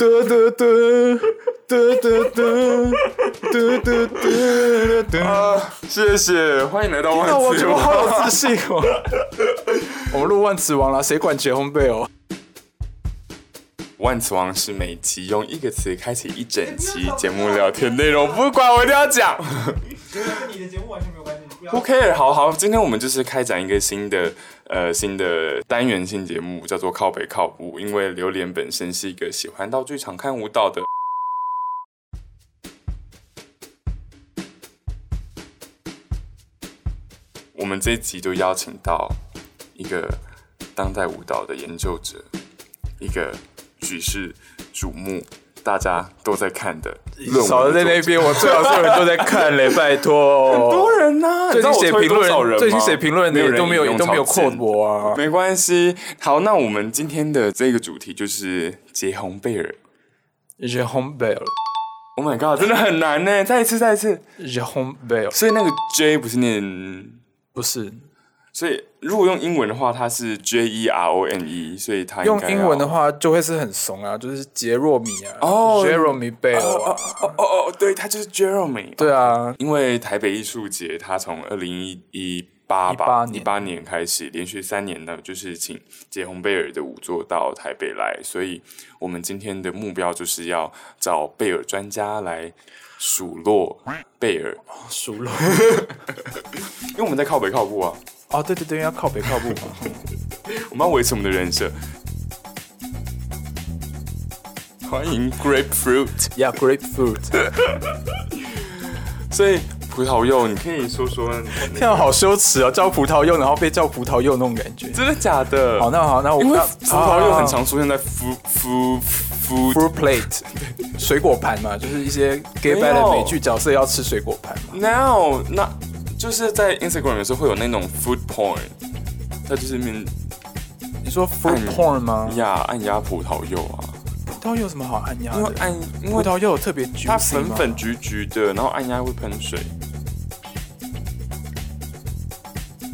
嘟嘟嘟嘟嘟嘟嘟嘟嘟啊！谢谢，欢迎来到万磁王。我觉得好有自信哦。我们录万磁王了，谁管结婚贝哦？万磁王是每集用一个词开启一整期节目聊天内容，不管我一定要讲。跟你的节目完全没有关系。Who care？好好，今天我们就是开展一个新的呃新的单元性节目，叫做靠北靠舞。因为榴莲本身是一个喜欢到剧场看舞蹈的，我们这一集就邀请到一个当代舞蹈的研究者，一个举世瞩目。大家都在看的，少了在那边，我最好是有人都在看嘞，拜托。很多人呐，最近写评论，最近写评论的人都没有都没有扣我啊。没关系，好，那我们今天的这个主题就是杰红贝尔。杰红贝尔，Oh my god，真的很难呢！再一次，再一次，杰红贝尔。所以那个 J 不是念，不是。所以如果用英文的话，它是 J E R O N E，所以它用英文的话就会是很怂啊，就是杰若米啊，哦，Jeremy Bell，哦哦哦，对，他就是 Jeremy，对啊，因为台北艺术节，他从二零一一八吧一八年开始，连续三年呢，就是请杰红贝尔的舞作到台北来，所以我们今天的目标就是要找贝尔专家来数落贝尔，数落，因为我们在靠北靠步啊。哦，对对对，要靠北靠步嘛。我们要维持我们的人设。欢迎 Grapefruit，Yeah，Grapefruit。所以葡萄柚，你可以说说。天啊，好羞耻啊！叫葡萄柚，然后被叫葡萄柚那种感觉。真的假的？好，那好，那我葡萄柚很常出现在 food food plate，水果盘嘛，就是一些 gay bad 的美剧角色要吃水果盘嘛。No，那。就是在 Instagram 有时候会有那种 food porn，它就是面，你说 food porn 吗？呀，按压葡萄柚啊，葡萄柚有什么好按压的？因为按，因为葡萄柚有特别橘，它粉粉橘橘的，然后按压会喷水。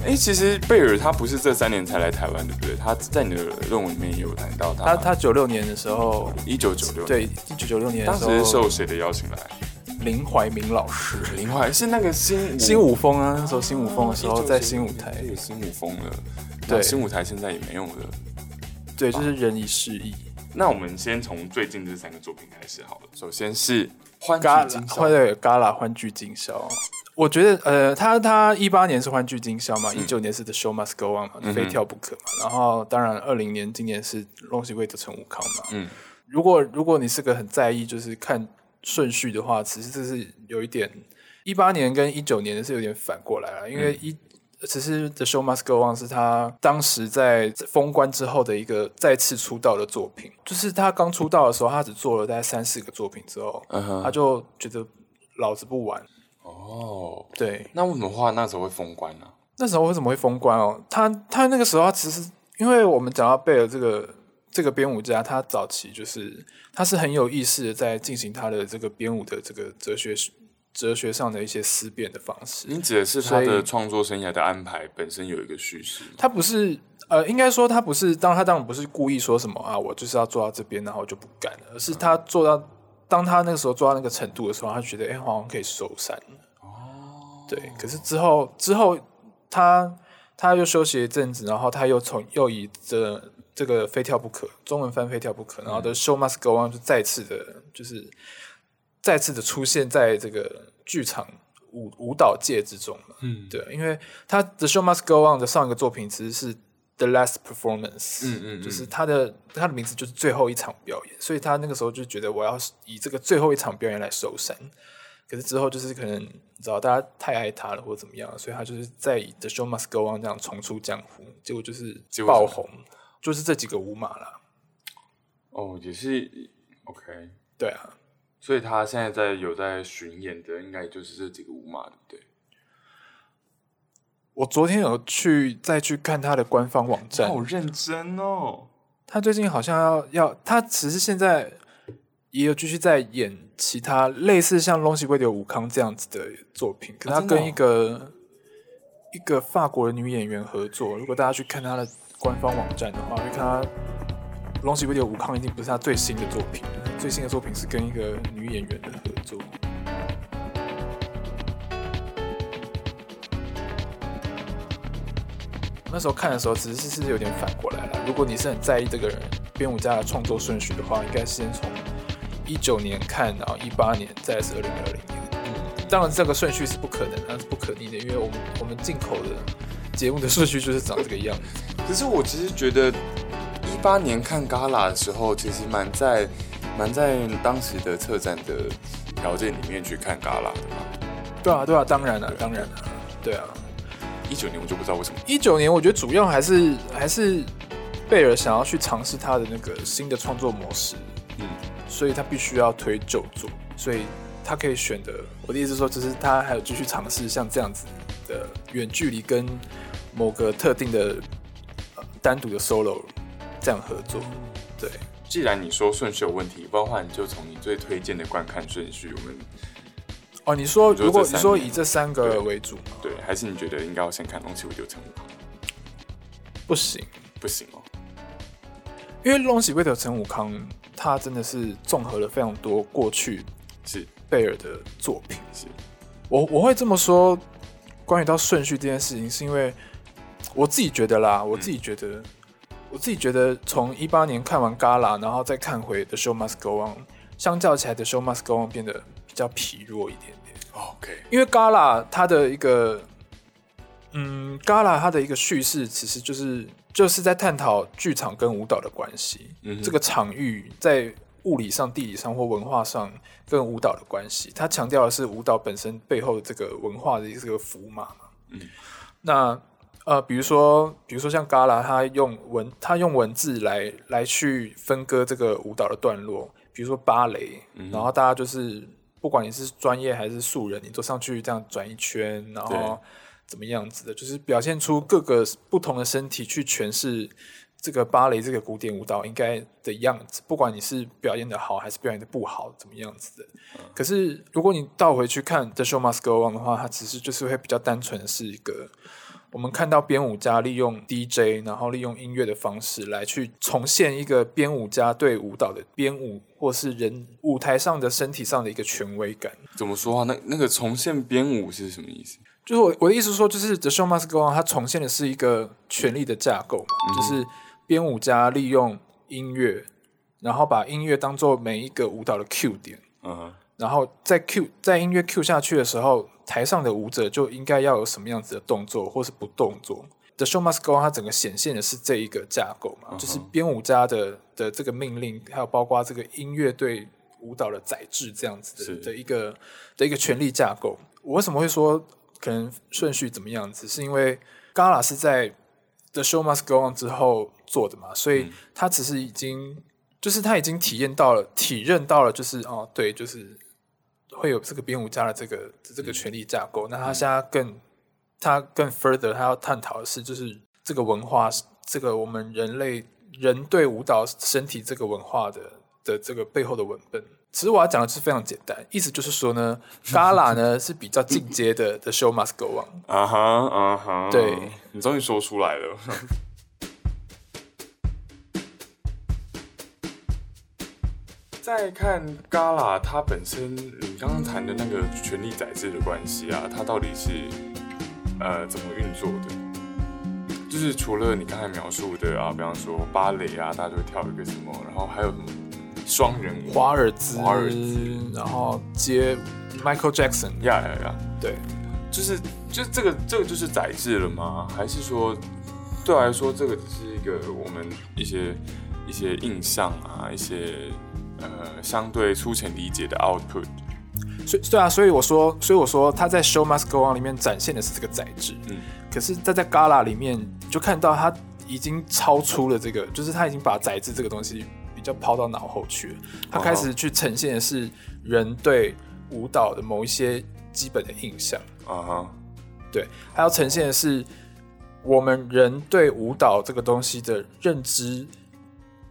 哎、欸，其实贝尔他不是这三年才来台湾，对不对？他在你的论文里面也有谈到他，他他九六年的时候，一九九六，对，一九九六年的时候，当时是受谁的邀请来？林怀民老师，林怀是那个新新舞风啊，那时候新舞风的时候在新舞台，有新舞风了，对，新舞台现在也没用了，对，就是人已逝矣。那我们先从最近这三个作品开始好了。首先是欢聚今宵，对，Gala 欢聚今宵。我觉得，呃，他他一八年是欢聚今宵嘛，一九年是 The Show Must Go On 嘛，非跳不可嘛。然后当然二零年今年是 Long 的陈武康嘛。嗯，如果如果你是个很在意，就是看。顺序的话，其实这是有一点，一八年跟一九年是有点反过来了，因为一其实 The Show Must Go On 是他当时在封关之后的一个再次出道的作品，就是他刚出道的时候，他只做了大概三四个作品之后，uh huh. 他就觉得老子不玩哦，oh, 对，那为什么话那时候会封关呢？那时候为什么会封关哦？他他那个时候他其实因为我们讲到贝尔这个。这个编舞家，他早期就是他是很有意识的在进行他的这个编舞的这个哲学哲学上的一些思辨的方式。你指的是他的创作生涯的安排本身有一个叙事？他不是呃，应该说他不是当他当然不是故意说什么啊，我就是要做到这边，然后就不干了，而是他做到当他那个时候做到那个程度的时候，他觉得哎，好像可以收山了。哦，对。可是之后之后他他又休息一阵子，然后他又从又以这。这个非跳不可，中文翻非跳不可，然后的 show must go on 就再次的，就是再次的出现在这个剧场舞舞蹈界之中了。嗯，对，因为他的 show must go on 的上一个作品其实是 the last performance，嗯嗯，嗯就是他的他的名字就是最后一场表演，所以他那个时候就觉得我要以这个最后一场表演来收山。可是之后就是可能你知道大家太爱他了或者怎么样，所以他就是在以 the show must go on 这样重出江湖，结果就是爆红。就是这几个舞马了，哦，也是 OK，对啊，所以他现在在有在巡演的，应该也就是这几个舞马，对不对？我昨天有去再去看他的官方网站，好认真哦。他最近好像要要，他其实现在也有继续在演其他类似像《龙喜威的武康》这样子的作品，可他跟一个、啊哦、一个法国的女演员合作。如果大家去看他的。官方网站的话，会看他龙喜威廉武康已经不是他最新的作品，最新的作品是跟一个女演员的合作。那时候看的时候，其实是是有点反过来了。如果你是很在意这个人编舞家的创作顺序的话，应该先从一九年看，然后一八年，再是二零二零年。嗯，当然这个顺序是不可能，那是不可逆的，因为我们我们进口的节目的顺序就是长这个样子。可是我其实觉得一八年看 Gala 的时候，其实蛮在蛮在当时的策展的条件里面去看 Gala 的嘛。对啊，对啊，当然了，当然了，对啊。一九年我就不知道为什么。一九年我觉得主要还是还是贝尔想要去尝试他的那个新的创作模式，嗯，所以他必须要推旧作，所以他可以选的。我的意思是说，就是他还有继续尝试像这样子的远距离跟某个特定的单独的 solo 这样合作。对，既然你说顺序有问题，包括你就从你最推荐的观看顺序，我们。哦，你说如果你说以这三个为主对，对，还是你觉得应该要先看《龙喜威特陈武康》？不行，不行哦，因为《龙喜威特陈武康》他真的是综合了非常多过去是贝尔的作品。是，我我会这么说，关于到顺序这件事情，是因为我自己觉得啦，我自己觉得，嗯、我自己觉得从一八年看完《Gala》，然后再看回《The Show Must Go On》，相较起来，《The Show Must Go On》变得比较疲弱一点。OK，因为 Gala 它的一个，嗯，Gala 它的一个叙事其实就是就是在探讨剧场跟舞蹈的关系。嗯，这个场域在物理上、地理上或文化上跟舞蹈的关系，它强调的是舞蹈本身背后的这个文化的这个符码。嗯，那呃，比如说，比如说像 Gala，它用文，它用文字来来去分割这个舞蹈的段落，比如说芭蕾，嗯，然后大家就是。不管你是专业还是素人，你都上去这样转一圈，然后怎么样子的，就是表现出各个不同的身体去诠释这个芭蕾这个古典舞蹈应该的样子。不管你是表演的好还是表演的不好，怎么样子的。嗯、可是如果你倒回去看《The Show Must Go On》的话，它其实就是会比较单纯的是一个。我们看到编舞家利用 DJ，然后利用音乐的方式来去重现一个编舞家对舞蹈的编舞，或是人舞台上的身体上的一个权威感。怎么说啊？那那个重现编舞是什么意思？就是我我的意思说，就是 The Show Must Go On，它重现的是一个权力的架构嘛，嗯、就是编舞家利用音乐，然后把音乐当做每一个舞蹈的 Q 点，嗯，然后在 Q 在音乐 Q 下去的时候。台上的舞者就应该要有什么样子的动作，或是不动作。The show must go on，它整个显现的是这一个架构嘛，uh -huh. 就是编舞家的的这个命令，还有包括这个音乐对舞蹈的载制这样子的的一个的一个权力架构。我为什么会说可能顺序怎么样子？是因为 Gala 是在 The show must go on 之后做的嘛，所以他只是已经、嗯、就是他已经体验到了，体认到了，就是哦，对，就是。会有这个编舞家的这个这个权力架构，那他现在更他更 further，他要探讨的是，就是这个文化，这个我们人类人对舞蹈身体这个文化的的这个背后的文本。其实我要讲的是非常简单，意思就是说呢，Gala 呢是比较进阶的，The show must go on。啊哈啊哈，对，你终于说出来了。再看 Gala，它本身你刚刚谈的那个权力载制的关系啊，它到底是呃怎么运作的？就是除了你刚才描述的啊，比方说芭蕾啊，大家都会跳一个什么，然后还有什么双人华尔兹，华尔兹，然后接 Michael Jackson，呀呀呀，对，就是就这个这个就是载制了吗？还是说对我来说，这个只是一个我们一些一些印象啊，一些。呃，相对粗浅理解的 output，所以对啊，所以我说，所以我说他在 Show Must Go On 里面展现的是这个载质，嗯，可是他在 Gala 里面就看到他已经超出了这个，就是他已经把载质这个东西比较抛到脑后去了，他开始去呈现的是人对舞蹈的某一些基本的印象，啊哈，对，还要呈现的是我们人对舞蹈这个东西的认知。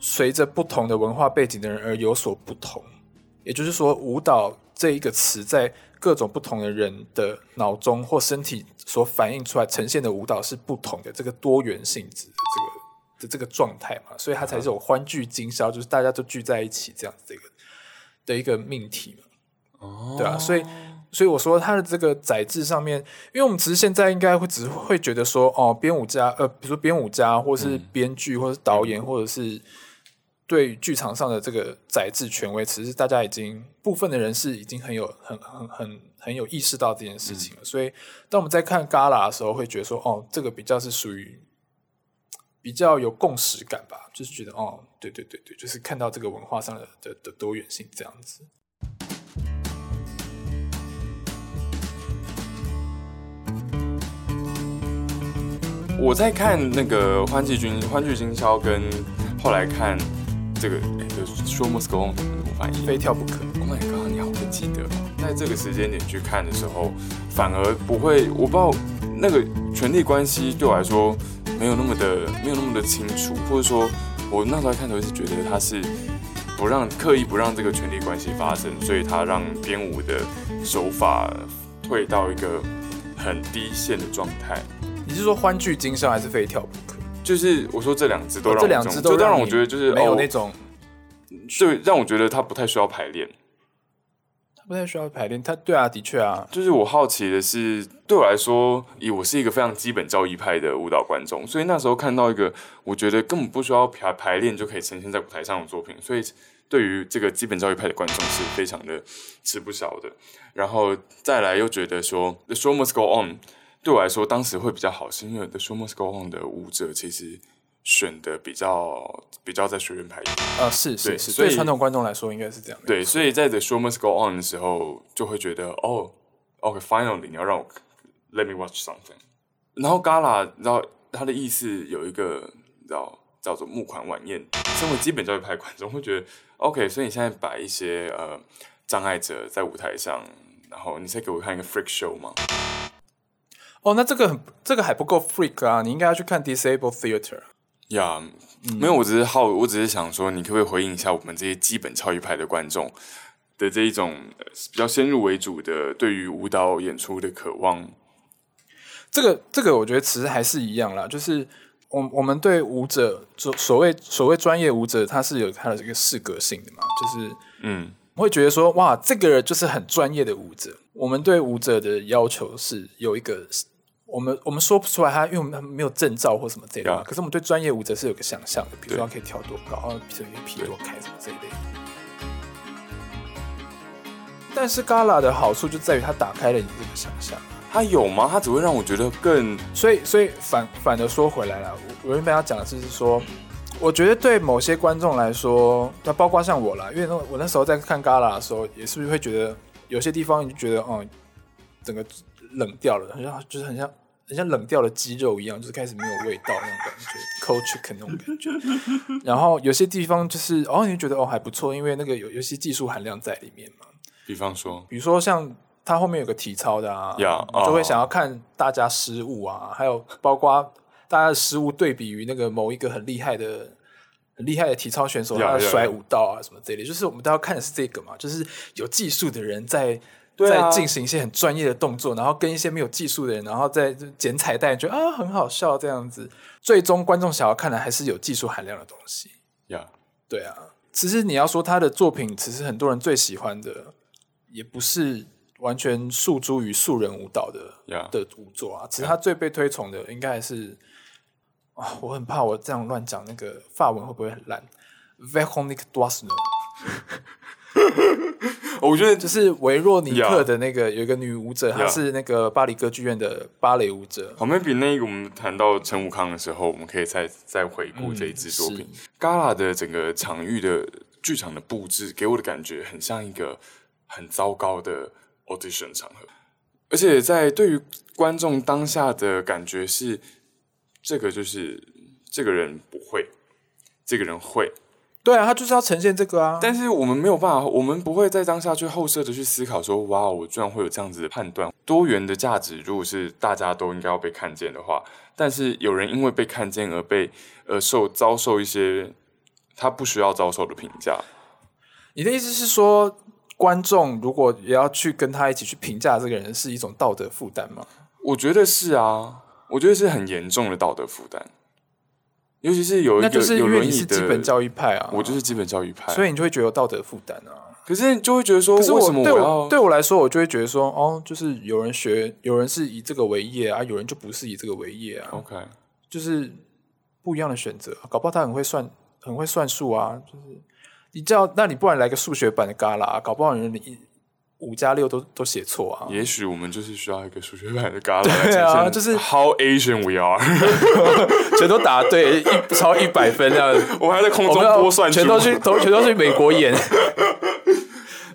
随着不同的文化背景的人而有所不同，也就是说，舞蹈这一个词在各种不同的人的脑中或身体所反映出来呈现的舞蹈是不同的，这个多元性质的这个的这个状态嘛，所以它才是有欢聚今宵，就是大家都聚在一起这样子的一个的一个命题嘛。哦，对啊，所以所以我说它的这个载质上面，因为我们其实现在应该会只会觉得说，哦，编舞家，呃，比如说编舞家，或是编剧，或是导演，或者是对剧场上的这个宰制权威，其实大家已经部分的人是已经很有很很很很有意识到这件事情了。嗯、所以当我们在看 Gala 的时候，会觉得说，哦，这个比较是属于。比较有共识感吧，就是觉得哦，对对对对，就是看到这个文化上的的的多元性这样子。我在看那个欢聚君欢聚今宵，跟后来看这个哎，就是怎么翻译？非跳不可。Oh my god，你好会记得。在这个时间点去看的时候，反而不会，我不知道那个权力关系对我来说。没有那么的，没有那么的清楚，或者说，我那时候看头是觉得他是不让刻意不让这个权力关系发生，所以他让编舞的手法退到一个很低线的状态。你是说欢聚今宵还是非跳不可？就是我说这两支都让我，这两支都让我觉得就是没有那种，对，让我觉得他不太需要排练。不太需要排练，他对啊，的确啊，就是我好奇的是，对我来说，以我是一个非常基本教义派的舞蹈观众，所以那时候看到一个我觉得根本不需要排排练就可以呈现在舞台上的作品，所以对于这个基本教育派的观众是非常的吃不消的。然后再来又觉得说，The Show Must Go On，对我来说当时会比较好，是因为 The Show Must Go On 的舞者其实。选的比较比较在学院排练啊，是是是，对传统观众来说应该是这样。对，所以在 The Show Must Go On 的时候，就会觉得哦，OK，Finally，你要让我 Let me watch something。然后 Gala，然后他的意思有一个，你知道叫做募款晚宴。身为基本教育派观众，会觉得 OK，所以你现在摆一些呃障碍者在舞台上，然后你再给我看一个 freak show 吗？哦，那这个很这个还不够 freak 啊，你应该要去看 Disabled Theater。呀、没有，我只是好，我只是想说，你可不可以回应一下我们这些基本超一派的观众的这一种比较先入为主的对于舞蹈演出的渴望？这个，这个，我觉得其实还是一样啦，就是我我们对舞者，所所谓所谓专业舞者，他是有他的这个适格性的嘛，就是嗯，会觉得说，哇，这个人就是很专业的舞者。我们对舞者的要求是有一个。我们我们说不出来他，因为我们没有证照或什么这类的。可是我们对专业舞者是有个想象的，比如说他可以跳多高，然后比如说劈多开什么这一类的。但是 Gala 的好处就在于它打开了你这个想象。它有吗？它只会让我觉得更……所以所以反反的说回来了，我我原本要讲的是说，我觉得对某些观众来说，那包括像我啦，因为那我那时候在看 Gala 的时候，也是不是会觉得有些地方你就觉得哦、嗯，整个冷掉了，好像就是很像。很像冷掉的鸡肉一样，就是开始没有味道那种感觉，cold chicken 那种感觉。然后有些地方就是哦，你就觉得哦还不错，因为那个有有些技术含量在里面嘛。比方说，比如说像它后面有个体操的啊，yeah, 就会想要看大家失误啊，uh, 还有包括大家的失误对比于那个某一个很厉害的、很厉害的体操选手他的甩五道啊什么之类的，就是我们都要看的是这个嘛，就是有技术的人在。在进行一些很专业的动作，然后跟一些没有技术的人，然后再剪彩带，觉得啊很好笑这样子。最终观众想要看的还是有技术含量的东西。呀、对啊。其实你要说他的作品，其实很多人最喜欢的，也不是完全诉诸于素人舞蹈的.的舞作啊。其实他最被推崇的，应该还是啊，我很怕我这样乱讲那个法文会不会很烂？Véronique Doisneau 我觉得就是维若尼克的那个有一个女舞者，她是那个巴黎歌剧院的芭蕾舞者。好，maybe 那个我们谈到陈武康的时候，我们可以再再回顾这一支作品。Gala 的整个场域的剧场的布置，给我的感觉很像一个很糟糕的 audition 场合，而且在对于观众当下的感觉是，这个就是这个人不会，这个人会。对啊，他就是要呈现这个啊。但是我们没有办法，我们不会在当下去后设的去思考说，哇，我居然会有这样子的判断。多元的价值，如果是大家都应该要被看见的话，但是有人因为被看见而被呃受遭受一些他不需要遭受的评价。你的意思是说，观众如果也要去跟他一起去评价这个人，是一种道德负担吗？我觉得是啊，我觉得是很严重的道德负担。尤其是有那就是因为你是基本教育派啊，我就是基本教育派，所以你就会觉得有道德负担啊。可是你就会觉得说，可是我对我对我来说，我就会觉得说，哦，就是有人学，有人是以这个为业啊，有人就不是以这个为业啊。OK，就是不一样的选择，搞不好他很会算，很会算数啊。就是你知道，那你不然来个数学版的嘎啦，搞不好人你五加六都都写错啊。也许我们就是需要一个数学版的 Gala 啊，呈现就是 How Asian we are，全都答对，一超一百分这样子。我还在空中我们要播算数全都去，都全都去美国演。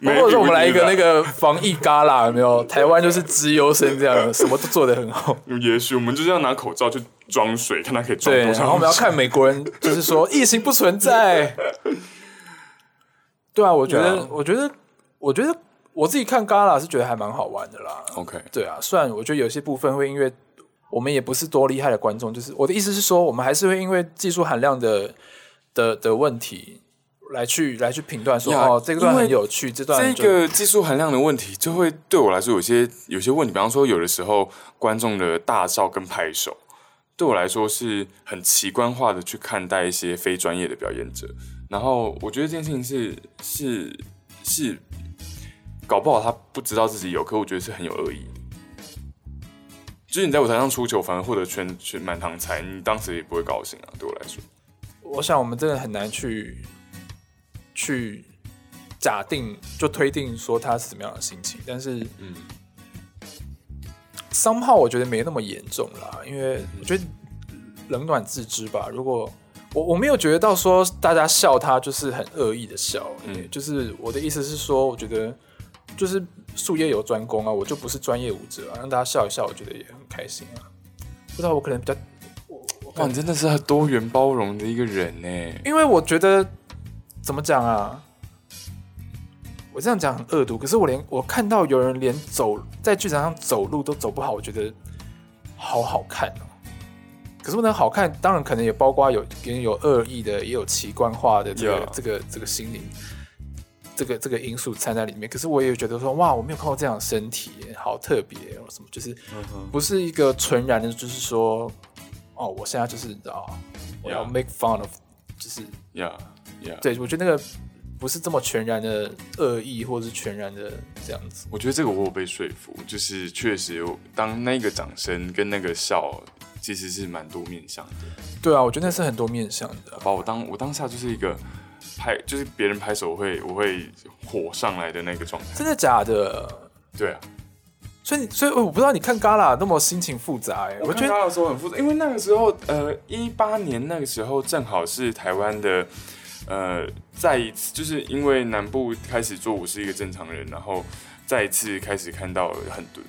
或者说我们来一个那个防疫嘎啦，有没有？台湾就是资优生这样，什么都做得很好。也许我们就是要拿口罩去装水，看它可以装对，多少。然后我们要看美国人，就是说疫情不存在。对啊，我觉得.我觉得，我觉得我自己看 Gala 是觉得还蛮好玩的啦。OK，对啊，虽然我觉得有些部分会因为我们也不是多厉害的观众，就是我的意思是说，我们还是会因为技术含量的的的问题。来去来去评断说 yeah, 哦，这个段很有趣，这段这个技术含量的问题就会对我来说有些有些问题。比方说，有的时候观众的大笑跟拍手，对我来说是很奇观化的去看待一些非专业的表演者。然后我觉得这件事情是是是搞不好他不知道自己有，可我觉得是很有恶意的。就是你在舞台上出糗，反而获得全全满堂彩，你当时也不会高兴啊。对我来说，我想我们真的很难去。去假定就推定说他是怎么样的心情，但是嗯，somehow 我觉得没那么严重啦，因为我觉得冷暖自知吧。如果我我没有觉得到说大家笑他就是很恶意的笑，嗯，就是我的意思是说，我觉得就是术业有专攻啊，我就不是专业舞者啊，让大家笑一笑，我觉得也很开心啊。不知道我可能比较，哇，你真的是很多元包容的一个人呢，因为我觉得。怎么讲啊？我这样讲很恶毒，可是我连我看到有人连走在剧场上走路都走不好，我觉得好好看哦。可是不能好看，当然可能也包括有别人有恶意的，也有奇观化的这个 Yeah. 这个这个心灵这个这个因素掺在里面。可是我也觉得说，哇，我没有看过这样的身体，好特别哦，什么就是不是一个纯然的，就是说，哦，我现在就是你知道，我要 make fun of，就是呀。Yeah. 对，我觉得那个不是这么全然的恶意，或者是全然的这样子。我觉得这个我有被说服，就是确实有当那个掌声跟那个笑，其实是蛮多面向的。对啊，我觉得那是很多面向的。把我当我当下就是一个拍，就是别人拍手我会我会火上来的那个状态。真的假的？对啊。所以所以我不知道你看 Gala 那么心情复杂哎、欸。我觉得 Gala 的时候很复杂，因为那个时候呃一八年那个时候正好是台湾的。呃，再一次就是因为南部开始做我是一个正常人，然后再一次开始看到很多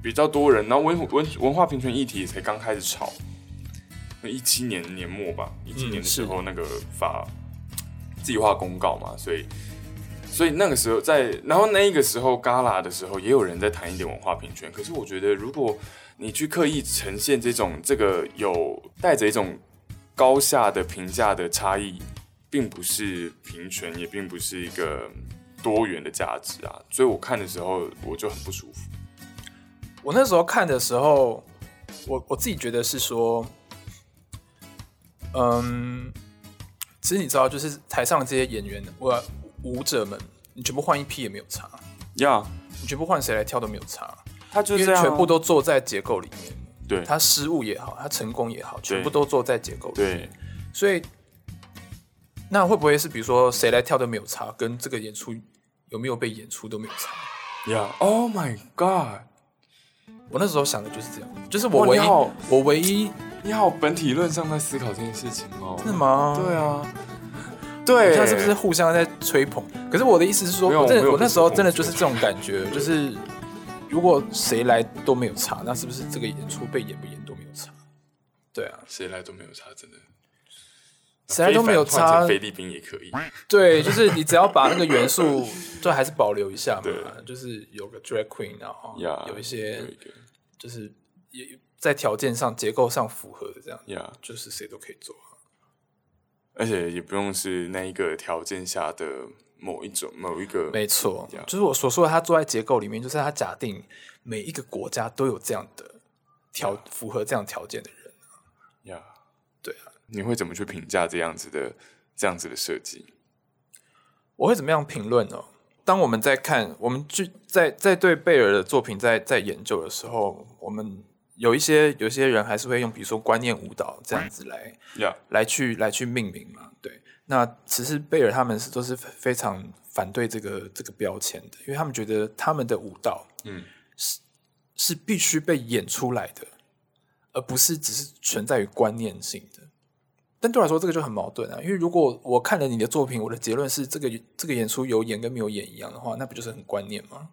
比较多人，然后文文文化平权议题才刚开始炒，一七年年末吧，一七年的时候那个发计划公告嘛，所以所以那个时候在，然后那个时候 Gala 的时候也有人在谈一点文化平权，可是我觉得如果你去刻意呈现这种这个有带着一种高下的评价的差异。并不是平权，也并不是一个多元的价值啊，所以我看的时候我就很不舒服。我那时候看的时候，我我自己觉得是说，嗯，其实你知道，就是台上的这些演员，我舞者们，你全部换一批也没有差，呀，Yeah. 你全部换谁来跳都没有差，他就是全部都坐在结构里面，对，他失误也好，他成功也好，全部都坐在结构里面，对，所以。那会不会是比如说谁来跳都没有差，跟这个演出有没有被演出都没有差？呀，Oh my God！我那时候想的就是这样，就是我唯一，我唯一，你好，本体论上在思考这件事情哦。是吗？对啊，对，他是不是互相在吹捧？可是我的意思是说，我真的，我那时候真的就是这种感觉，就是如果谁来都没有差，那是不是这个演出被演不演都没有差？对啊，谁来都没有差，真的。谁来都没有差，菲律宾也可以。对，就是你只要把那个元素，就还是保留一下嘛。就是有个 drag queen，然后有一些，就是也在条件上、结构上符合的这样。Yeah. 就是谁都可以做。而且也不用是那一个条件下的某一种、某一个。没错，Yeah. 就是我所说的，他坐在结构里面，就是他假定每一个国家都有这样的条 Yeah. 符合这样条件的人。呀，对啊。你会怎么去评价这样子的这样子的设计？我会怎么样评论呢？当我们在看，我们去在在对贝尔的作品在在研究的时候，我们有一些有些人还是会用，比如说观念舞蹈这样子来.来去来去命名嘛。对，那其实贝尔他们是都是非常反对这个这个标签的，因为他们觉得他们的舞蹈，嗯，是是必须被演出来的，而不是只是存在于观念性的。但对我来说，这个就很矛盾啊！因为如果我看了你的作品，我的结论是这个这个演出有演跟没有演一样的话，那不就是很观念吗？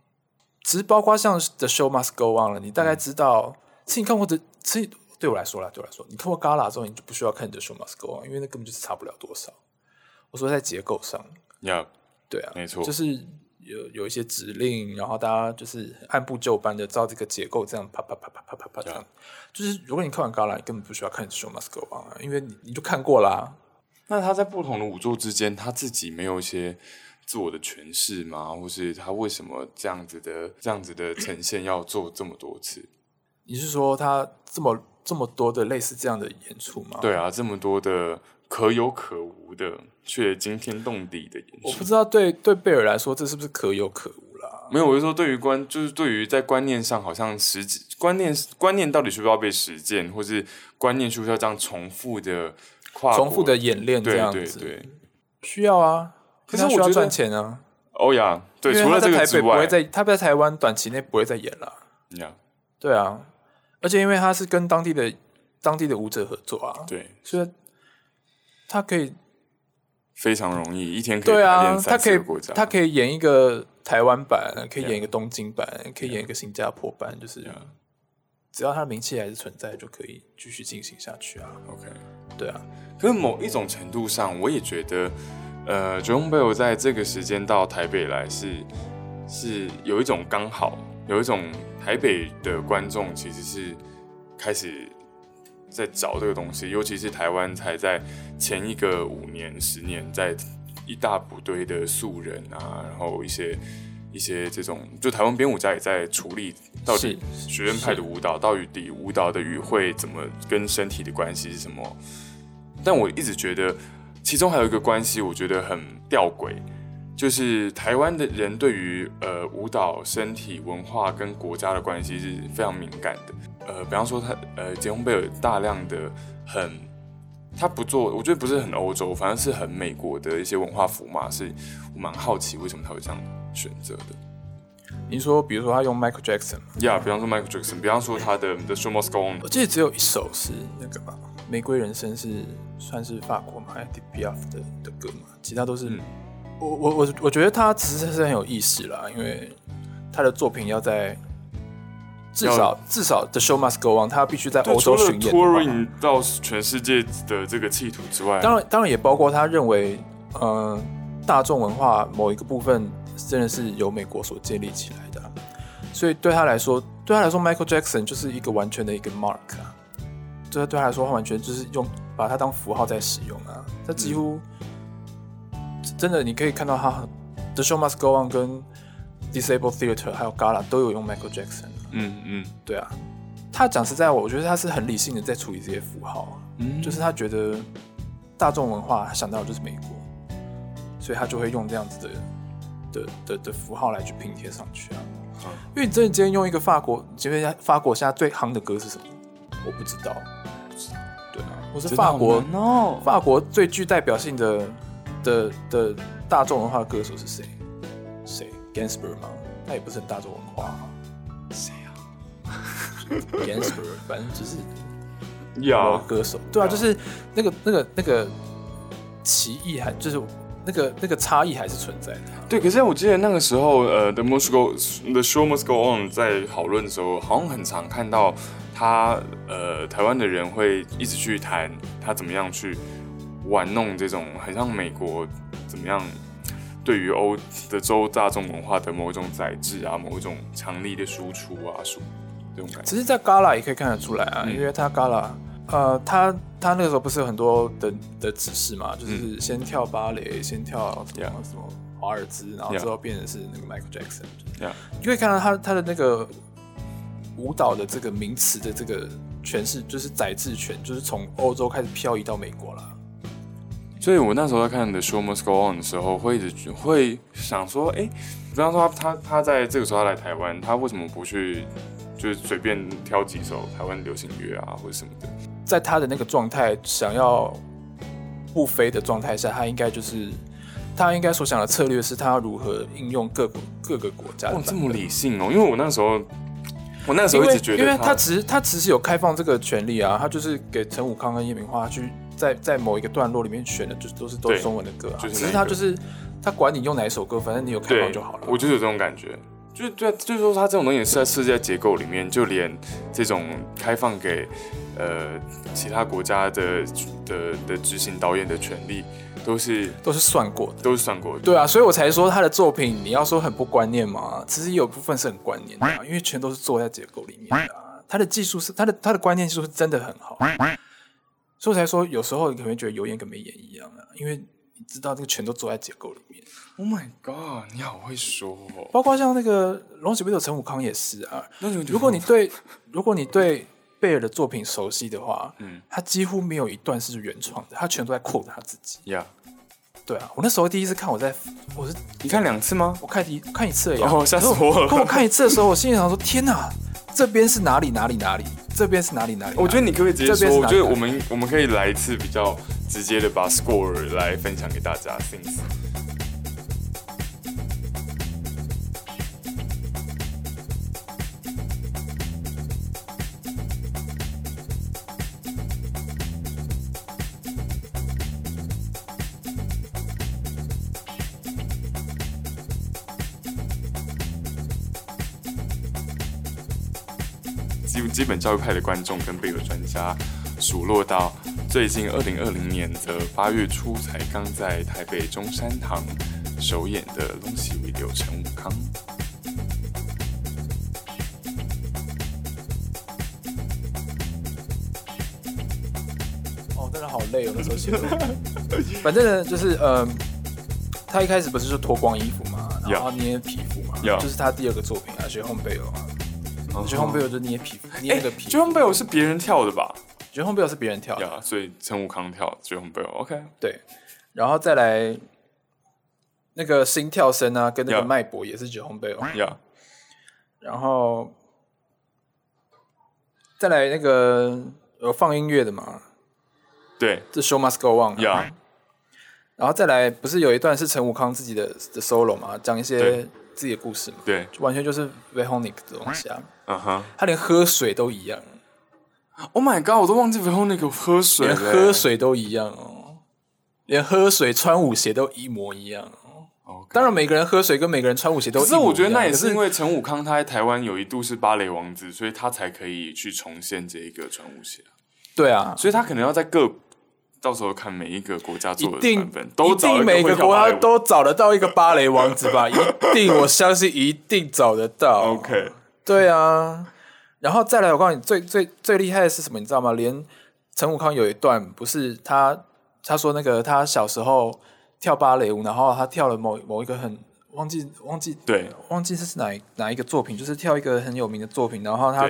其实包括像《The Show Must Go On》了，你大概知道，其实你看过的，其实对我来说啦，对我来说，你看过《Gala》之后，你就不需要看《The Show Must Go On》，因为那根本就是差不了多少。我说在结构上，要 Yeah, 对啊，没错，就是有有一些指令，然后大家就是按部就班的照这个结构这样啪啪啪啪啪啪啪这样。就是如果你看完《Gala》，你根本不需要看《Show Must Go On》啊，因为你你就看过啦、啊。那他在不同的舞作之间，他自己没有一些自我的诠释吗？或是他为什么这样子的这样子的呈现要做这么多次？你是说他这么这么多的类似这样的演出吗？对啊，这么多的可有可无的却惊天动地的演出，我不知道对对贝尔来说这是不是可有可无啦。没有，我是说对于观，就是对于在观念上，好像实际观念观念到底需不需要被实践，或是观念需不需要这样重复的跨重复的演练这样子？对对对，需要啊。可是我需要赚钱啊。哦呀，对，除了这个之外，不会在他不在台湾短期内不会再演了。呀，对啊，而且因为他是跟当地的当地的舞者合作啊，对，所以他可以非常容易一天可以对啊，他可以他可以演一个。台湾版可以演一个东京版，Yeah. 可以演一个新加坡版，就是 Yeah. 只要他的名气还是存在，就可以继续进行下去啊。OK，对啊。可是某一种程度上，我也觉得，呃，Jerome Bell 在这个时间到台北来是是有一种刚好，有一种台北的观众其实是开始在找这个东西，尤其是台湾才在前一个五年、十年在。一大部堆的素人啊，然后一些一些这种，就台湾编舞家也在处理到底学院派的舞蹈到底舞蹈的语汇怎么跟身体的关系是什么？但我一直觉得其中还有一个关系，我觉得很吊诡，就是台湾的人对于呃舞蹈、身体、文化跟国家的关系是非常敏感的。呃，比方说他呃杰红贝尔大量的很。他不做，我觉得不是很欧洲，反正是很美国的一些文化符码，是我蛮好奇为什么他会这样选择的。你说，比如说他用 Michael Jackson，呀，yeah, 比方说 Michael Jackson，比方说他的 The Show Must Go On，我记得只有一首是那个吧，《玫瑰人生》是算是法国嘛，Edith Piaf 的的歌嘛，其他都是。嗯、我我我我觉得他其实是很有意思啦，因为他的作品要在。至少至少，The Show Must Go On，他必须在欧洲巡演。除了 touring 到全世界的这个企图之外，当然当然也包括他认为，呃，大众文化某一个部分真的是由美国所建立起来的，所以对他来说，对他来说，Michael Jackson 就是一个完全的一个 mark 啊，对对他来说，他完全就是用把它当符号在使用啊，他几乎、嗯、真的你可以看到他 The Show Must Go On 跟 Disabled Theatre 还有 Gala 都有用 Michael Jackson。嗯嗯，对啊，他讲实在，我我觉得他是很理性的在处理这些符号，嗯，就是他觉得大众文化他想到的就是美国，所以他就会用这样子的的的的符号来去拼贴上去啊。嗯，因为你真的今天用一个法国，今天法国现在最夯的歌是什么？我不知道，不知道，对啊，我是法国，哦，法国最具代表性的的的大众文化歌手是谁？谁？Gainsbourg 吗？他也不是很大众文化啊。Gainsbourg 反正就是有歌手，对啊，就是那个那个那个歧义还就是那个那个差异还是存在的。对，可是我记得那个时候，呃，The Must Go The Show Must Go On 在讨论的时候，好像很常看到他呃，台湾的人会一直去谈他怎么样去玩弄这种很像美国怎么样对于欧的州大众文化的某一种宰制啊，某一种强力的输出啊，输。其实，在 Gala 也可以看得出来啊，嗯、因为他 Gala，呃，他他那个时候不是有很多的的指示嘛，就是先跳芭蕾，嗯、先跳什么.什么华尔兹，然后之后变成是那个 Michael Jackson，Yeah. 你可以看到他他的那个舞蹈的这个名词的这个诠释就是宰制权，就是从欧洲开始漂移到美国了。所以我那时候在看《The Show Must Go On》的时候，会一直会想说，哎、欸，比方说他他他在这个时候他来台湾，他为什么不去就是随便挑几首台湾流行乐啊，或者什么的？在他的那个状态，想要不飞的状态下，他应该就是他应该所想的策略是，他要如何应用各个各个国家的。哦，这么理性哦！因为我那时候，我那时候一直觉得他，因为他其实他其实有开放这个权利啊，他就是给陈武康跟叶明花去。在在某一个段落里面选的，就是都是都是中文的歌啊。就是、只是他就是他管你用哪一首歌，反正你有开放就好了。我就是有这种感觉，就是对，就是说他这种东西是在世界结构里面，就连这种开放给呃其他国家的的的执行导演的权利，都是都是算过的，都是算过的。对啊，所以我才说他的作品，你要说很不观念嘛，其实有部分是很观念的、啊，因为全都是做在结构里面的、啊。他的技术是他的他的观念技术是真的很好。所以才说，有时候你可能会觉得有演跟没演一样啊，因为你知道这个全都做在结构里面。Oh my god，你好会说哦！包括像那个《龙喜贝》的陈武康也是啊。如果你对如果你对贝尔的作品熟悉的话，嗯，他几乎没有一段是原创的，他全都在 quote 他自己。Yeah，对啊，我那时候第一次看，我在我是你看两次吗？我看一看一次而已。哦，吓死我了！跟我看一次的时候，我心里想说：天哪！这边是哪里？哪里？哪里？这边是哪里？哪里？我觉得你可不可以直接说？我觉得我们我们可以来一次比较直接的，把 score 来分享给大家。Thanks。基本教育派的观众跟贝尔专家数落到，最近二零二零年的八月初才刚在台北中山堂首演的《拢是为了陈武康》。哦，真的好累哦，那时候写的。反正呢，就是呃，他一开始不是就脱光衣服嘛，然后捏皮肤嘛，yeah. 就是他第二个作品啊，学红贝尔嘛。绝红贝尔就捏皮肤，捏那个皮。绝红贝尔是别人跳的吧？绝红贝尔是别人跳的，所以陈武康跳绝红贝尔。OK，对，然后再来那个心跳声啊，跟那个脉搏也是绝红贝尔。Yeah. 然后再来那个有放音乐的嘛？对，这 Show Must Go On。Yeah. 然后再来，不是有一段是陈武康自己的的 solo 嘛？讲一些。自己的故事嘛，对，完全就是 Veronique 的东西啊，嗯哼，他连喝水都一样。Oh my god，我都忘记 Veronique 喝水，连喝水都一样哦，连喝水穿舞鞋都一模一样哦。Okay. 当然，每个人喝水跟每个人穿舞鞋都一模一样，可是我觉得那也是因为陈武康他在台湾有一度是芭蕾王子，所以他才可以去重现这一个穿舞鞋。对啊，所以他可能要在各。到时候看每一个国家做的版本，一定每个国家都找得到一个芭蕾王子吧？一定，我相信一定找得到。OK，对啊，然后再来，我告诉你，最最最厉害的是什么？你知道吗？连陈武康有一段不是他，他说那个他小时候跳芭蕾舞，然后他跳了某某一个很忘记忘记对忘记这是哪哪一个作品，就是跳一个很有名的作品，然后他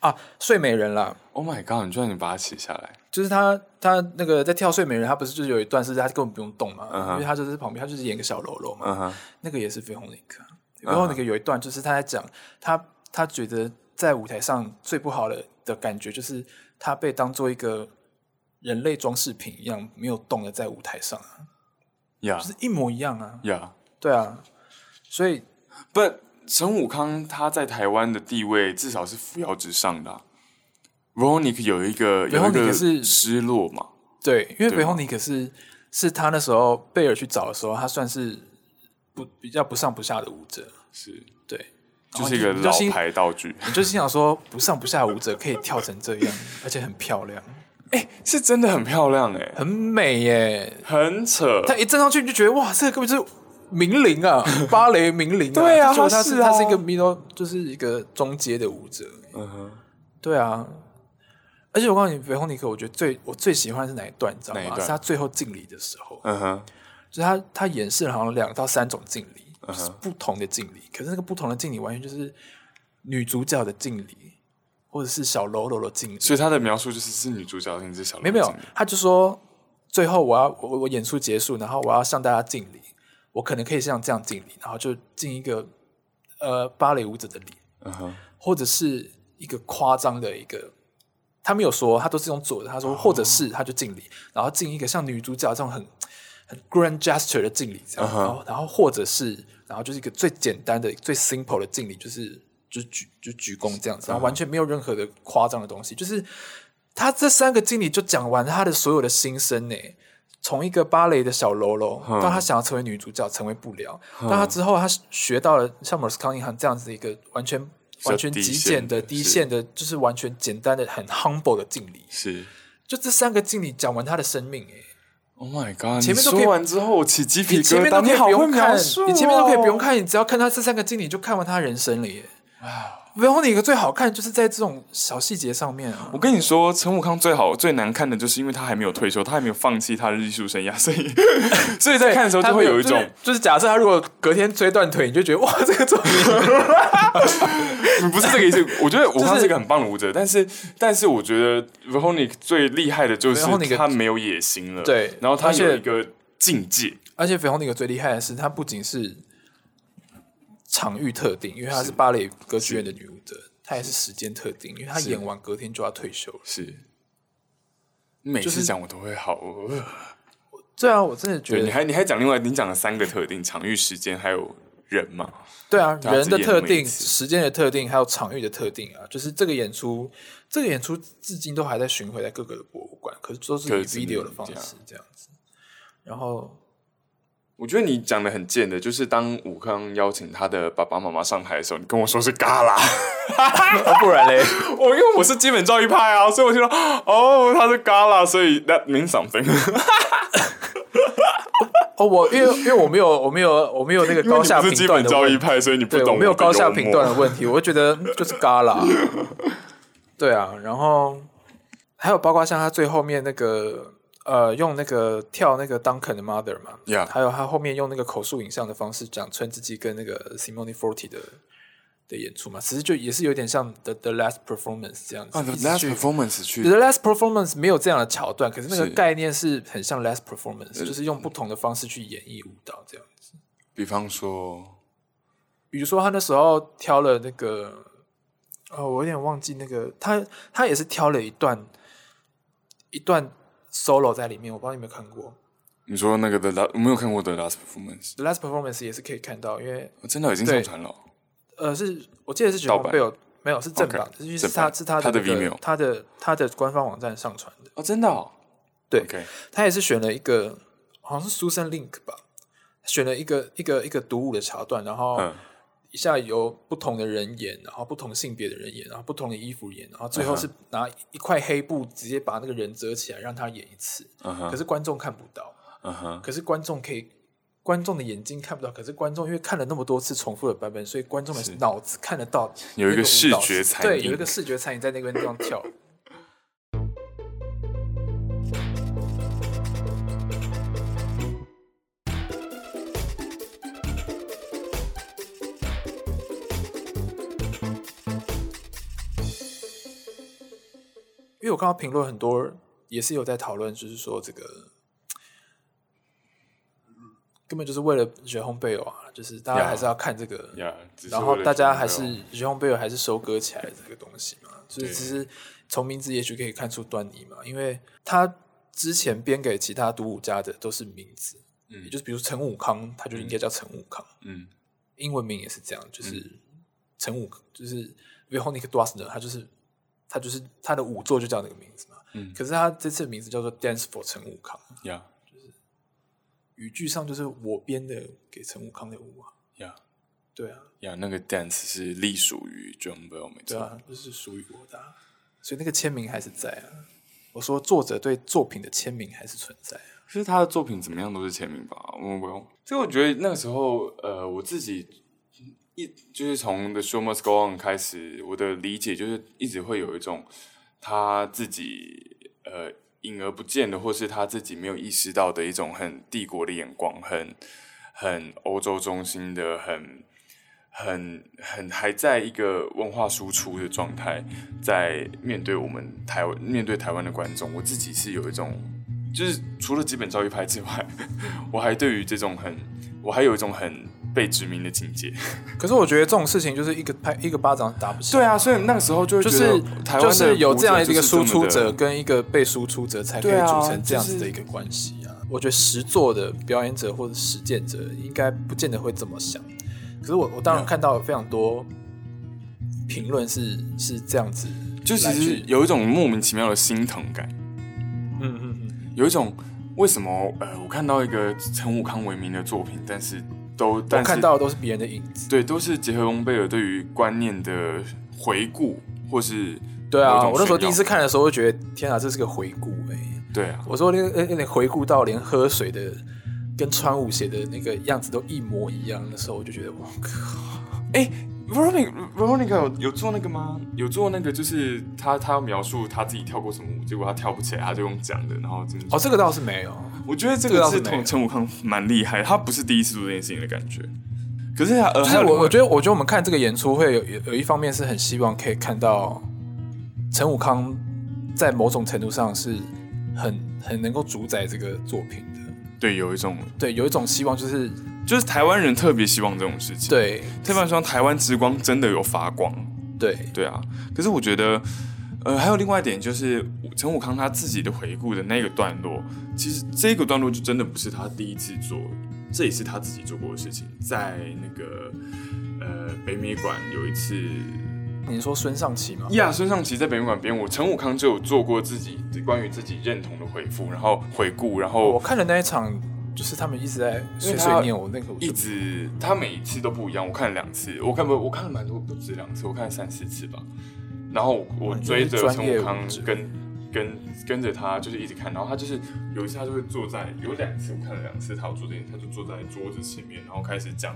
啊睡美人啦。Oh my god！你居然你把它写下来。就是他，他那个在跳睡美人，他不是就是有一段是他根本不用动嘛，uh -huh. 因为他就是旁边，他就是演个小喽啰嘛。Uh -huh. 那个也是绯红那个，然后那个有一段就是他在讲他，他觉得在舞台上最不好的的感觉就是他被当做一个人类装饰品一样，没有动的在舞台上啊，呀、就是一模一样啊，呀、对啊，所以不，陈武康他在台湾的地位至少是扶摇直上的、啊。Veronique 有一个有一个是失落嘛？对，因为 Veronique 是是他那时候贝尔去找的时候，他算是不比较不上不下的舞者，是对，就是一个老牌道具。你就心想说，不上不下的舞者可以跳成这样，而且很漂亮。哎、欸，是真的很漂亮哎、欸，很美耶，很扯。他一站上去你就觉得哇，这个根本就是名伶啊，芭蕾名伶、啊。对啊，他是他是一个 middle，就是一个中阶的舞者。嗯哼，对啊。而且我告诉你，维红尼克，我觉得最我最喜欢是哪一段，你知道吗？是他最后敬礼的时候。嗯哼，就是他他演示了好像两到三种敬礼，就是不同的敬礼。可是那个不同的敬礼，完全就是女主角的敬礼。或者是小喽啰的敬礼。所以他的描述就是是女主角那只小。没有没有，他就说最后我要我我演出结束，然后我要向大家敬礼，我可能可以像这样敬礼，然后就敬一个呃芭蕾舞者的礼，嗯哼，或者是一个夸张的一个。他没有说，他都是用左的。他说，或者是他就敬礼，然后敬一个像女主角这种很很 grand gesture 的敬礼，这样。Uh huh. 然后，然后或者是，然后就是一个最简单的、最 simple 的敬礼，就是就是鞠就鞠躬这样子，然后完全没有任何的夸张的东西。就是他这三个敬礼就讲完他的所有的心声呢，从一个芭蕾的小喽啰，uh. 到他想要成为女主角，成为不了，uh. 到他之后他学到了像 Merce Cunningham 这样子一个完全。完全极简的、低线的，就是完全简单的、很 humble 的敬礼。是，就这三个敬礼讲完他的生命，哎，Oh my god！前面都说完之后，我起鸡皮疙瘩。你前面都可以不用看，你前面都可以不用看，你只要看他这三个敬礼，就看完他人生了耶。哇！然后哪个最好看，就是在这种小细节上面啊。我跟你说，陈武康最好最难看的就是因为他还没有退休，他还没有放弃他的艺术生涯，所以 所以在看的时候就会有一种，就是、就是、假设他如果隔天追断腿，你就觉得哇，这个作品 不是这个意思。我觉得武康是一个很棒的舞者，就是、但是但是我觉得 Veronique 最厉害的就是他没有野心了，对，然后他有一个境界，而且 Veronique 最厉害的是，他不仅是。场域特定，因为她是芭蕾歌剧院的女舞者，她也是时间特定，因为她演完隔天就要退休了。是，每次讲我都会好。对啊，我真的觉得。你还你还讲另外，你讲了三个特定：场域、时间，还有人嘛？对啊，人的特定、时间的特定，还有场域的特定啊。就是这个演出，这个演出至今都还在巡回在各个的博物馆，可是都是以 video 的方式这样子。然后。我觉得你讲的很贱的，就是当武康邀请他的爸爸妈妈上台的时候，你跟我说是嘎啦，不然嘞，我因为我是基本教育派啊，所以我就说哦，他是嘎啦，所以 that means something。哦，我因为因为我没有我没有我没有那个高下评断的，是基本教育派，所以你不懂，我没有高下评断的问题，我就觉得就是嘎啦。对啊，然后还有包括像他最后面那个。呃，用那个跳那个 Duncan 的 Mother 嘛，Yeah. 还有他后面用那个口述影像的方式讲村之祭跟那个 Simone Forti 的的演出嘛，其实就也是有点像 The The Last Performance 这样子。Oh, The Last Performance 去 The Last Performance 没有这样的桥段，可是那个概念是很像 Last Performance，是就是用不同的方式去演绎舞蹈这样子。比方说，比如说他那时候挑了那个，哦，我有点忘记那个，他他也是挑了一段一段。Solo 在里面，我不知道你有没有看过。你说那个的 last，我没有看过的 last performance。The last performance 也是可以看到，因为真的已经上传了。呃，是我记得是绝版，没有是正版，是他是他的 Vimeo，他的他的官方网站上传的。哦，真的哦。对，他也是选了一个，好像是 Susan Link 吧，选了一个一个一个独舞的桥段，然后。一下由不同的人演，然后不同性别的人演，然后不同的衣服演，然后最后是拿一块黑布直接把那个人遮起来，让他演一次。Uh huh. 可是观众看不到。Uh huh. 可是观众可以，观众的眼睛看不到。可是观众因为看了那么多次重复的版本，所以观众的脑子看得到。有一个视觉残影，对，有一个视觉残影在那个地方跳。因为我看到评论很多，也是有在讨论，就是说这个根本就是为了雪红贝尔啊，就是大家还是要看这个，yeah, yeah, 然后大家还是雪红贝尔还是收割起来的这个东西嘛，所以其实从名字也许可以看出端倪嘛，因为他之前编给其他独舞家的都是名字，嗯，也就是比如陈武康，他就应该叫陈武康，嗯，英文名也是这样，就是陈武，就是 Véronique Doisne，他就是。他就是他的舞作就叫那个名字嘛，嗯，可是他这次的名字叫做 Dance for 陈武康，呀 Yeah.，就是语句上就是我编的给陈武康的舞啊，呀，对啊，呀，那个 Dance 是隶属于 John Bell 没错，对啊，就是属于我的，所以那个签名还是在啊。我说作者对作品的签名还是存在啊，其实他的作品怎么样都是签名吧，我不用。所以我觉得那个时候，呃，我自己。一就是从 The Show Must Go On 开始，我的理解就是一直会有一种他自己呃隐而不见的，或是他自己没有意识到的一种很帝国的眼光，很很欧洲中心的，很很很还在一个文化输出的状态，在面对我们台湾面对台湾的观众，我自己是有一种，就是除了基本教育派之外，我还对于这种很，我还有一种很被殖民的境界。可是我觉得这种事情就是一个拍一个巴掌打不响。对啊，所以那个时候就就是台湾就是有这样一个输出者跟一个被输出者才可以组成这样子的一个关系啊。啊就是、我觉得实作的表演者或者实践者应该不见得会这么想。可是我我当然看到有非常多评论是是这样子，就其实有一种莫名其妙的心疼感。嗯嗯嗯，有一种为什么呃，我看到一个陈武康为名的作品，但是都但我看到的都是别人的影子，对，都是结合翁贝尔对于观念的回顾，或是对啊，我那时候第一次看的时候，就觉得天啊，这是个回顾哎、欸，对啊，我说那个那回顾到连喝水的。跟川舞写的那个样子都一模一样的时候，我就觉得我靠！哎 Veronica 有做那个吗？有做那个，就是他他要描述他自己跳过什么舞，结果他跳不起来，他就用讲的，然后真的哦，这个倒是没有。我觉得这个是陈陈武康蛮厉害，他不是第一次做这件事情的感觉。可是他，呃，就是我我觉得，我觉得我们看这个演出会有有有一方面是很希望可以看到陈武康在某种程度上是很很能够主宰这个作品。对，有一种对，有一种希望，就是就是台湾人特别希望这种事情。对，特别希望台湾之光真的有发光。对，对啊。可是我觉得，呃，还有另外一点，就是陈武康他自己的回顾的那个段落，其实这个段落就真的不是他第一次做，这也是他自己做过的事情。在那个呃北美馆有一次。你说孙尚奇吗？呀，孙尚奇在北美馆编舞，陈武康就有做过自己关于自己认同的回复，然后回顾，然后我看了那一场，就是他们一直在碎碎念我那个，一直他每一次都不一样，我看了两次，我看不我看了蛮多，不止两次，我看了三四次吧。然后我追着陈武康跟跟跟着他，就是一直看，然后他就是有一次他就会坐在，有两次我看了两次，他有坐这，他就坐在桌子前面，然后开始讲。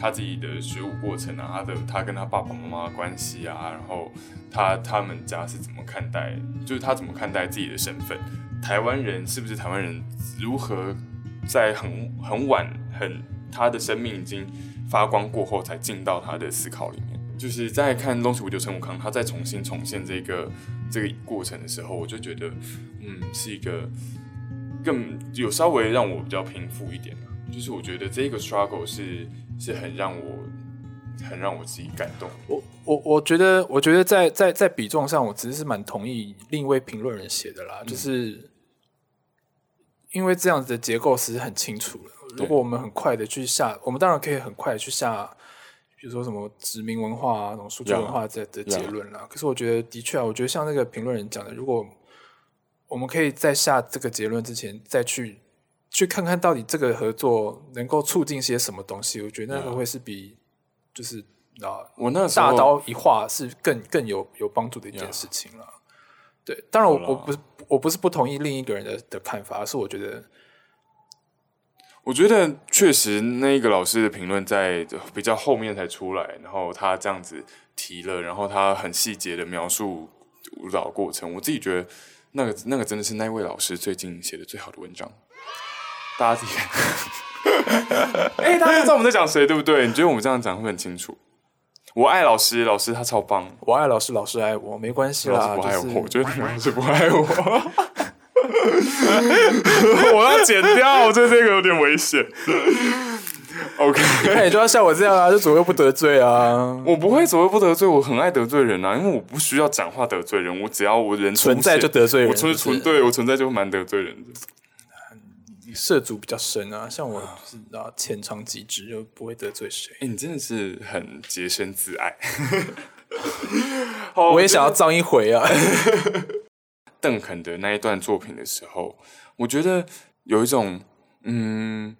他自己的学舞过程啊，他的他跟他爸爸妈妈关系啊，然后他他们家是怎么看待，就是他怎么看待自己的身份，台湾人是不是台湾人，如何在很很晚很他的生命已经发光过后才进到他的思考里面，就是在看《东西五九陈武康》，他再重新重现这个这个过程的时候，我就觉得嗯是一个更有稍微让我比较平复一点，就是我觉得这个 struggle 是。是很让我很让我自己感动。我我我觉得，我觉得在在在比重上，我其实是蛮同意另一位评论人写的啦，嗯、就是因为这样子的结构其实很清楚了。如果我们很快的去下，我们当然可以很快的去下，比如说什么殖民文化啊，那种输出文化这的结论啦。Yeah. 可是我觉得，的确啊，我觉得像那个评论人讲的，如果我们可以在下这个结论之前，再去。去看看到底这个合作能够促进些什么东西？我觉得那个会是比就是啊，我那大刀一划是更更有有帮助的一件事情了。对，当然我我不是我不是不同意另一个人的的看法，而是我觉得，我觉得确实那一个老师的评论在比较后面才出来，然后他这样子提了，然后他很细节的描述舞蹈过程，我自己觉得那个那个真的是那位老师最近写的最好的文章。大家自己看，哎、欸，大家知道我们在讲谁，对不对？你觉得我们这样讲会很清楚？我爱老师，老师他超棒。我爱老师，老师爱我，没关系啦。老师不爱我，就是、我觉得你们老师不爱我。我要剪掉，我觉得这个有点危险。OK，那你就要像我这样啊，就左右不得罪啊。我不会左右不得罪，我很爱得罪人啊，因为我不需要讲话得罪人，我只要我人存在就得罪人，我存存对我存在就蛮得罪人的。涉足比较深啊，像我是啊，浅尝即止，就不会得罪谁。哎、欸，你真的是很洁身自爱。我也想要脏一回啊。邓肯的那一段作品的时候，我觉得有一种，嗯，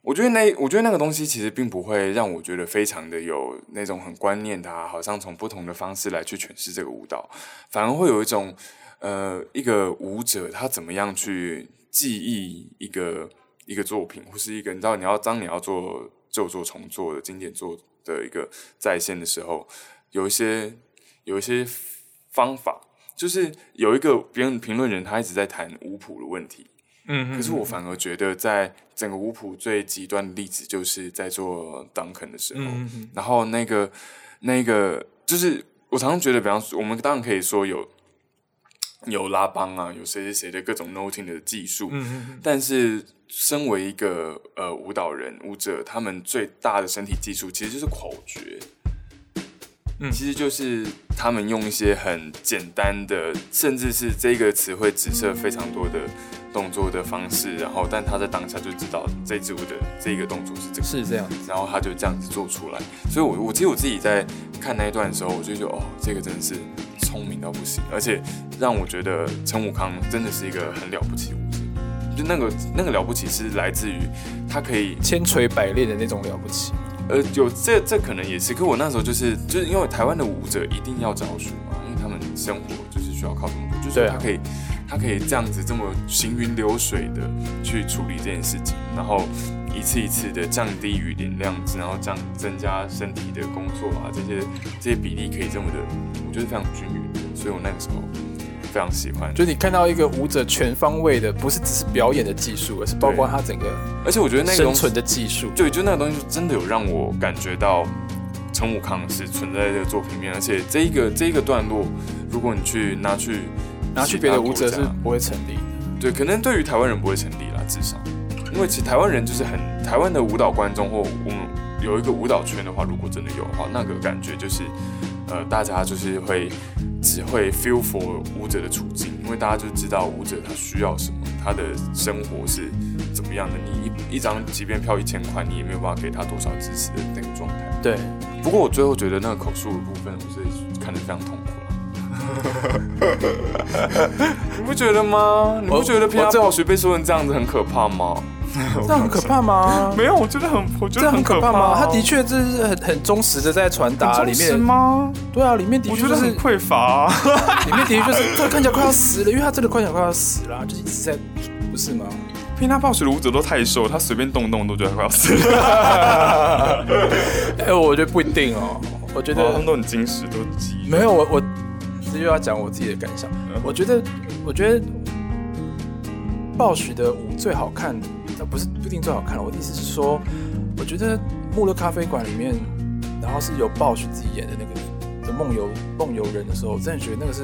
我觉得那，我觉得那个东西其实并不会让我觉得非常的有那种很观念，他好像从不同的方式来去诠释这个舞蹈，反而会有一种，呃，一个舞者他怎么样去。记忆一个一个作品，或是一个你知道你要当你要做旧作重做的经典作的一个再现的时候，有一些有一些方法，就是有一个别人评论人他一直在谈舞谱的问题，嗯，可是我反而觉得，在整个舞谱最极端的例子，就是在做 Duncan 的时候，嗯、然后那个那个就是我常常觉得，比方说，我们当然可以说有有拉邦啊，有谁谁谁的各种 noting 的技术，嗯、但是身为一个呃舞蹈人舞者，他们最大的身体技术其实就是口诀。其实就是他们用一些很简单的，甚至是这个词汇指涉非常多的动作的方式，然后但他在当下就知道这支舞的这个动作是这个，是这样，然后他就这样子做出来。所以我，我我其实我自己在看那一段的时候，我就觉得哦，这个真的是聪明到不行，而且让我觉得陈武康真的是一个很了不起的舞者。就那个那个了不起是来自于他可以千锤百炼的那种了不起。呃，有这这可能也是，可我那时候就是就是因为台湾的舞者一定要找书嘛，因为他们生活就是需要靠这么多，就是他可以他可以这样子这么行云流水的去处理这件事情，然后一次一次的降低雨点量，然后这样增加身体的工作啊，这些这些比例可以这么的，我觉得非常均匀的，所以我那个时候。非常喜欢，就你看到一个舞者全方位的，不是只是表演的技术，而是包括他整个，而且我觉得那个生存的技术，对，就那个东西真的有让我感觉到陈武康是存在在这个作品里面，而且这一个这一个段落，如果你去拿去拿去别的舞者是不会成立的，对，可能对于台湾人不会成立啦，至少，因为其实台湾人就是很台湾的舞蹈观众或我们有一个舞蹈圈的话，如果真的有的话，那个感觉就是呃，大家就是会。只会 feel for 舞者的处境，因为大家就知道舞者他需要什么，他的生活是怎么样的。你一一张即便票一千块，你也没有办法给他多少支持的那个状态。对。不过我最后觉得那个口述的部分，我是看得非常痛苦 你不觉得吗？你不觉得 Pina Bausch 被说成这样子很可怕吗？这样很可怕吗？没有，我觉得很，我觉得很可怕吗？他的确这是很很忠实的在传达里面。是吗？对啊，里面的确就是很匮乏。里面的确就是这看起来快要死了，因为他真的看起来快要死了，就是一直在，不是吗？Pina Bausch 的舞者都太瘦，他随便动动都觉得快要死了。哎，我觉得不一定哦，我觉得他们都很精实，都肌。没有，我我这又要讲我自己的感想。我觉得，我觉得 Bausch 的舞最好看。不是不一定最好看了，我的意思是说，我觉得《穆勒咖啡馆》里面，然后是由鲍许自己演的那个的梦游梦游人的时候，我真的觉得那个是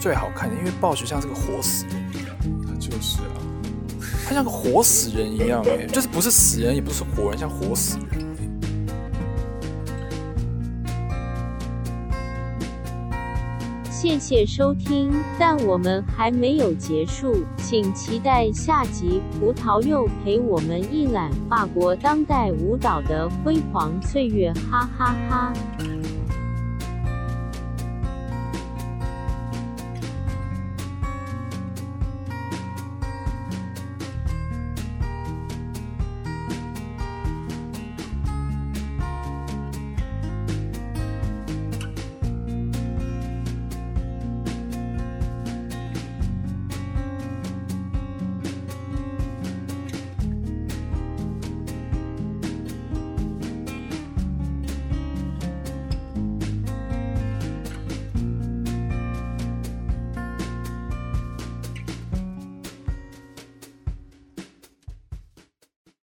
最好看的，因为鲍许像是个活死人一样，他就是啊，他像个活死人一样，哎，就是不是死人，也不是活人，像活死人。谢谢收听，但我们还没有结束，请期待下集。葡萄柚陪我们一览法国当代舞蹈的辉煌岁月，哈哈哈哈。